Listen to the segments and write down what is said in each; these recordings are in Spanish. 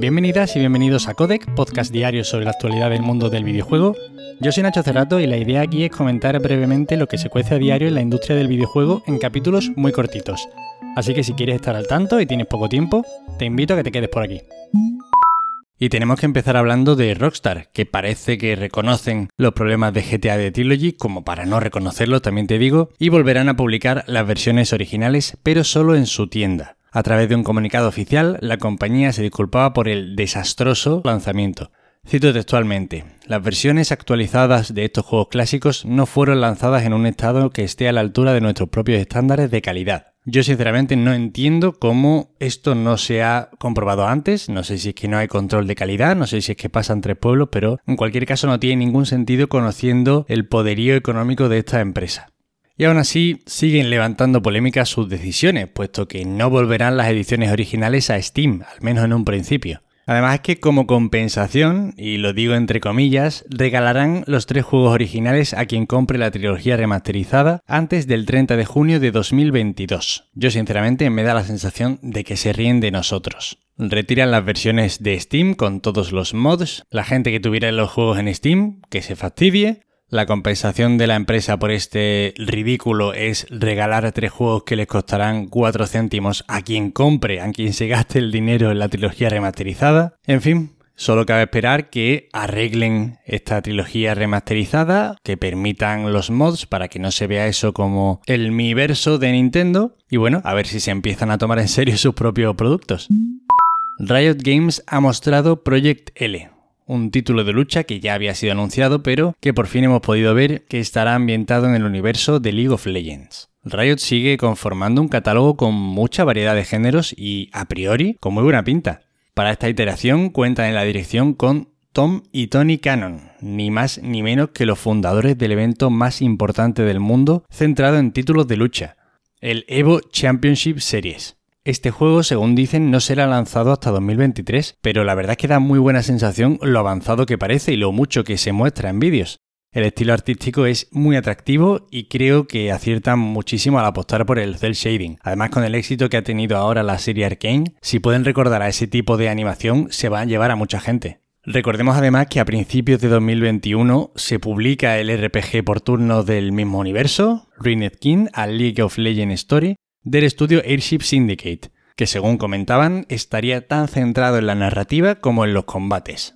Bienvenidas y bienvenidos a Codec, podcast diario sobre la actualidad del mundo del videojuego. Yo soy Nacho Cerrato y la idea aquí es comentar brevemente lo que se cuece a diario en la industria del videojuego en capítulos muy cortitos. Así que si quieres estar al tanto y tienes poco tiempo, te invito a que te quedes por aquí. Y tenemos que empezar hablando de Rockstar, que parece que reconocen los problemas de GTA de Trilogy, como para no reconocerlo también te digo, y volverán a publicar las versiones originales, pero solo en su tienda. A través de un comunicado oficial, la compañía se disculpaba por el desastroso lanzamiento. Cito textualmente, las versiones actualizadas de estos juegos clásicos no fueron lanzadas en un estado que esté a la altura de nuestros propios estándares de calidad. Yo sinceramente no entiendo cómo esto no se ha comprobado antes, no sé si es que no hay control de calidad, no sé si es que pasa entre pueblos, pero en cualquier caso no tiene ningún sentido conociendo el poderío económico de esta empresa. Y aún así siguen levantando polémicas sus decisiones, puesto que no volverán las ediciones originales a Steam, al menos en un principio. Además es que como compensación, y lo digo entre comillas, regalarán los tres juegos originales a quien compre la trilogía remasterizada antes del 30 de junio de 2022. Yo sinceramente me da la sensación de que se ríen de nosotros. Retiran las versiones de Steam con todos los mods, la gente que tuviera los juegos en Steam, que se fastidie, la compensación de la empresa por este ridículo es regalar tres juegos que les costarán 4 céntimos a quien compre, a quien se gaste el dinero en la trilogía remasterizada. En fin, Solo cabe esperar que arreglen esta trilogía remasterizada, que permitan los mods para que no se vea eso como el miverso de Nintendo. Y bueno, a ver si se empiezan a tomar en serio sus propios productos. Riot Games ha mostrado Project L, un título de lucha que ya había sido anunciado, pero que por fin hemos podido ver que estará ambientado en el universo de League of Legends. Riot sigue conformando un catálogo con mucha variedad de géneros y, a priori, con muy buena pinta. Para esta iteración cuentan en la dirección con Tom y Tony Cannon, ni más ni menos que los fundadores del evento más importante del mundo centrado en títulos de lucha, el Evo Championship Series. Este juego, según dicen, no será lanzado hasta 2023, pero la verdad es que da muy buena sensación lo avanzado que parece y lo mucho que se muestra en vídeos. El estilo artístico es muy atractivo y creo que aciertan muchísimo al apostar por el cel shading. Además, con el éxito que ha tenido ahora la serie Arkane, si pueden recordar a ese tipo de animación, se va a llevar a mucha gente. Recordemos además que a principios de 2021 se publica el RPG por turno del mismo universo, Ruined King, a League of Legends Story, del estudio Airship Syndicate, que según comentaban estaría tan centrado en la narrativa como en los combates.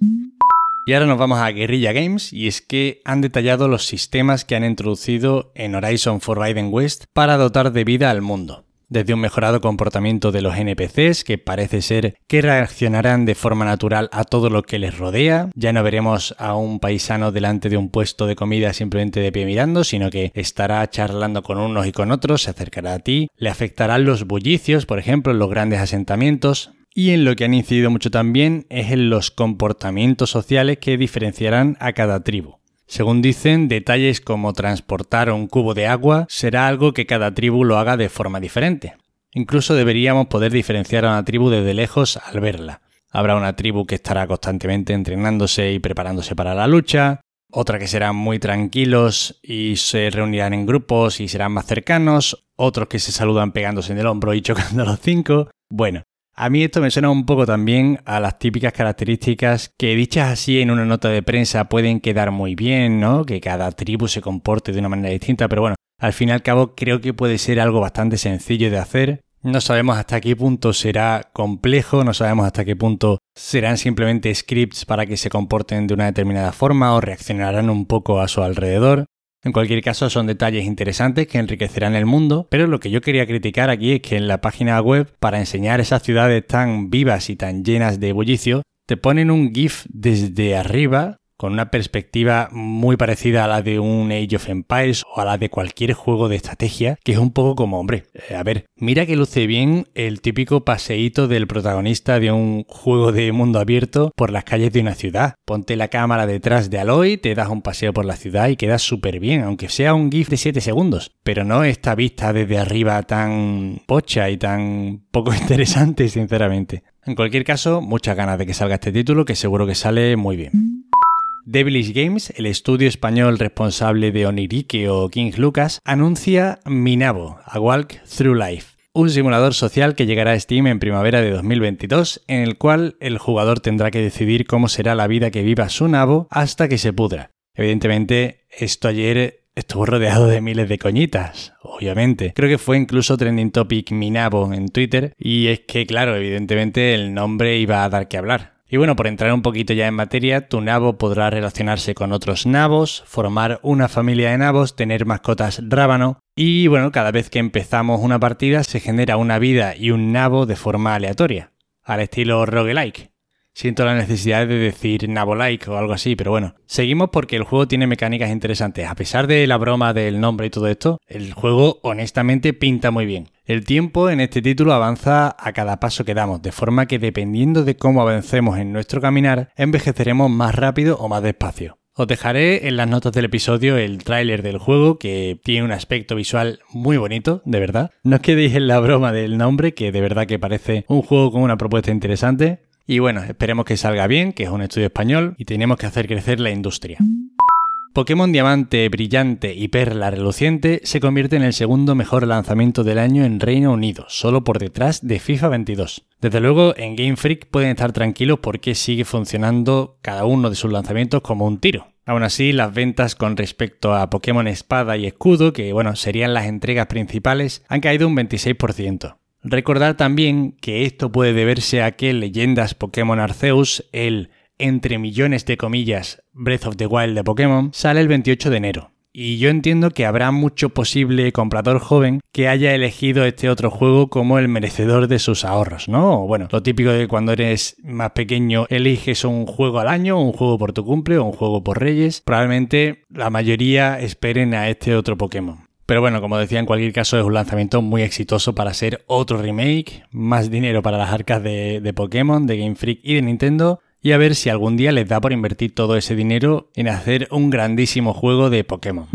Y ahora nos vamos a Guerrilla Games y es que han detallado los sistemas que han introducido en Horizon Forbidden West para dotar de vida al mundo desde un mejorado comportamiento de los NPCs, que parece ser que reaccionarán de forma natural a todo lo que les rodea. Ya no veremos a un paisano delante de un puesto de comida simplemente de pie mirando, sino que estará charlando con unos y con otros, se acercará a ti, le afectarán los bullicios, por ejemplo, los grandes asentamientos, y en lo que han incidido mucho también es en los comportamientos sociales que diferenciarán a cada tribu. Según dicen, detalles como transportar un cubo de agua será algo que cada tribu lo haga de forma diferente. Incluso deberíamos poder diferenciar a una tribu desde lejos al verla. Habrá una tribu que estará constantemente entrenándose y preparándose para la lucha, otra que serán muy tranquilos y se reunirán en grupos y serán más cercanos, otros que se saludan pegándose en el hombro y chocando a los cinco. Bueno, a mí esto me suena un poco también a las típicas características que dichas así en una nota de prensa pueden quedar muy bien, ¿no? Que cada tribu se comporte de una manera distinta, pero bueno, al fin y al cabo creo que puede ser algo bastante sencillo de hacer. No sabemos hasta qué punto será complejo, no sabemos hasta qué punto serán simplemente scripts para que se comporten de una determinada forma o reaccionarán un poco a su alrededor. En cualquier caso, son detalles interesantes que enriquecerán el mundo, pero lo que yo quería criticar aquí es que en la página web, para enseñar esas ciudades tan vivas y tan llenas de bullicio, te ponen un GIF desde arriba con una perspectiva muy parecida a la de un Age of Empires o a la de cualquier juego de estrategia, que es un poco como, hombre, eh, a ver, mira que luce bien el típico paseíto del protagonista de un juego de mundo abierto por las calles de una ciudad. Ponte la cámara detrás de Aloy, te das un paseo por la ciudad y quedas súper bien, aunque sea un GIF de 7 segundos, pero no esta vista desde arriba tan pocha y tan poco interesante, sinceramente. En cualquier caso, muchas ganas de que salga este título, que seguro que sale muy bien. Devilish Games, el estudio español responsable de Onirique o King Lucas, anuncia Minabo, A Walk Through Life. un simulador social que llegará a Steam en primavera de 2022, en el cual el jugador tendrá que decidir cómo será la vida que viva su nabo hasta que se pudra. Evidentemente, esto ayer estuvo rodeado de miles de coñitas, obviamente. Creo que fue incluso trending topic mi nabo en Twitter, y es que, claro, evidentemente el nombre iba a dar que hablar. Y bueno, por entrar un poquito ya en materia, tu nabo podrá relacionarse con otros nabos, formar una familia de nabos, tener mascotas rábano y bueno, cada vez que empezamos una partida se genera una vida y un nabo de forma aleatoria, al estilo roguelike. Siento la necesidad de decir nabo-like o algo así, pero bueno. Seguimos porque el juego tiene mecánicas interesantes. A pesar de la broma del nombre y todo esto, el juego honestamente pinta muy bien. El tiempo en este título avanza a cada paso que damos, de forma que dependiendo de cómo avancemos en nuestro caminar, envejeceremos más rápido o más despacio. Os dejaré en las notas del episodio el tráiler del juego que tiene un aspecto visual muy bonito, de verdad. No os quedéis en la broma del nombre, que de verdad que parece un juego con una propuesta interesante. Y bueno, esperemos que salga bien, que es un estudio español y tenemos que hacer crecer la industria. Pokémon Diamante Brillante y Perla Reluciente se convierte en el segundo mejor lanzamiento del año en Reino Unido, solo por detrás de FIFA 22. Desde luego, en Game Freak pueden estar tranquilos porque sigue funcionando cada uno de sus lanzamientos como un tiro. Aún así, las ventas con respecto a Pokémon Espada y Escudo, que bueno, serían las entregas principales, han caído un 26%. Recordar también que esto puede deberse a que Leyendas Pokémon Arceus, el entre millones de comillas, Breath of the Wild de Pokémon, sale el 28 de enero. Y yo entiendo que habrá mucho posible comprador joven que haya elegido este otro juego como el merecedor de sus ahorros, ¿no? Bueno, lo típico de cuando eres más pequeño eliges un juego al año, un juego por tu cumple o un juego por Reyes. Probablemente la mayoría esperen a este otro Pokémon. Pero bueno, como decía, en cualquier caso es un lanzamiento muy exitoso para ser otro remake, más dinero para las arcas de, de Pokémon, de Game Freak y de Nintendo, y a ver si algún día les da por invertir todo ese dinero en hacer un grandísimo juego de Pokémon.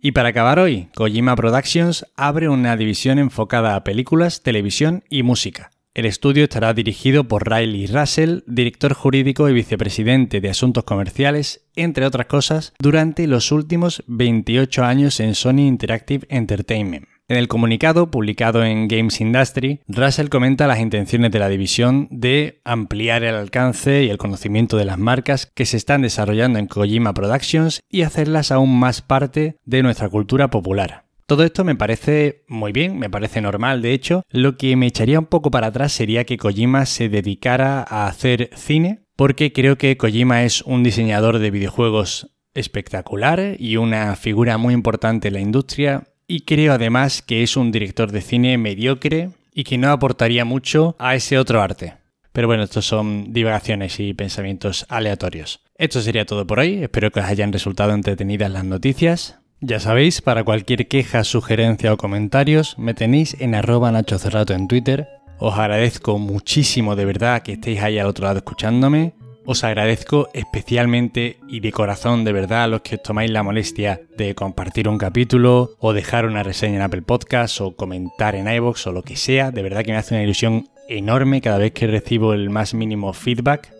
Y para acabar hoy, Kojima Productions abre una división enfocada a películas, televisión y música. El estudio estará dirigido por Riley Russell, director jurídico y vicepresidente de Asuntos Comerciales, entre otras cosas, durante los últimos 28 años en Sony Interactive Entertainment. En el comunicado publicado en Games Industry, Russell comenta las intenciones de la división de ampliar el alcance y el conocimiento de las marcas que se están desarrollando en Kojima Productions y hacerlas aún más parte de nuestra cultura popular. Todo esto me parece muy bien, me parece normal de hecho. Lo que me echaría un poco para atrás sería que Kojima se dedicara a hacer cine, porque creo que Kojima es un diseñador de videojuegos espectacular y una figura muy importante en la industria y creo además que es un director de cine mediocre y que no aportaría mucho a ese otro arte. Pero bueno, estos son divagaciones y pensamientos aleatorios. Esto sería todo por hoy, espero que os hayan resultado entretenidas las noticias. Ya sabéis, para cualquier queja, sugerencia o comentarios, me tenéis en arroba Nacho Cerrato en Twitter. Os agradezco muchísimo de verdad que estéis ahí al otro lado escuchándome. Os agradezco especialmente y de corazón de verdad a los que os tomáis la molestia de compartir un capítulo o dejar una reseña en Apple Podcast o comentar en iVoox o lo que sea. De verdad que me hace una ilusión enorme cada vez que recibo el más mínimo feedback.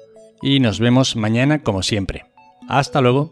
Y nos vemos mañana como siempre. Hasta luego.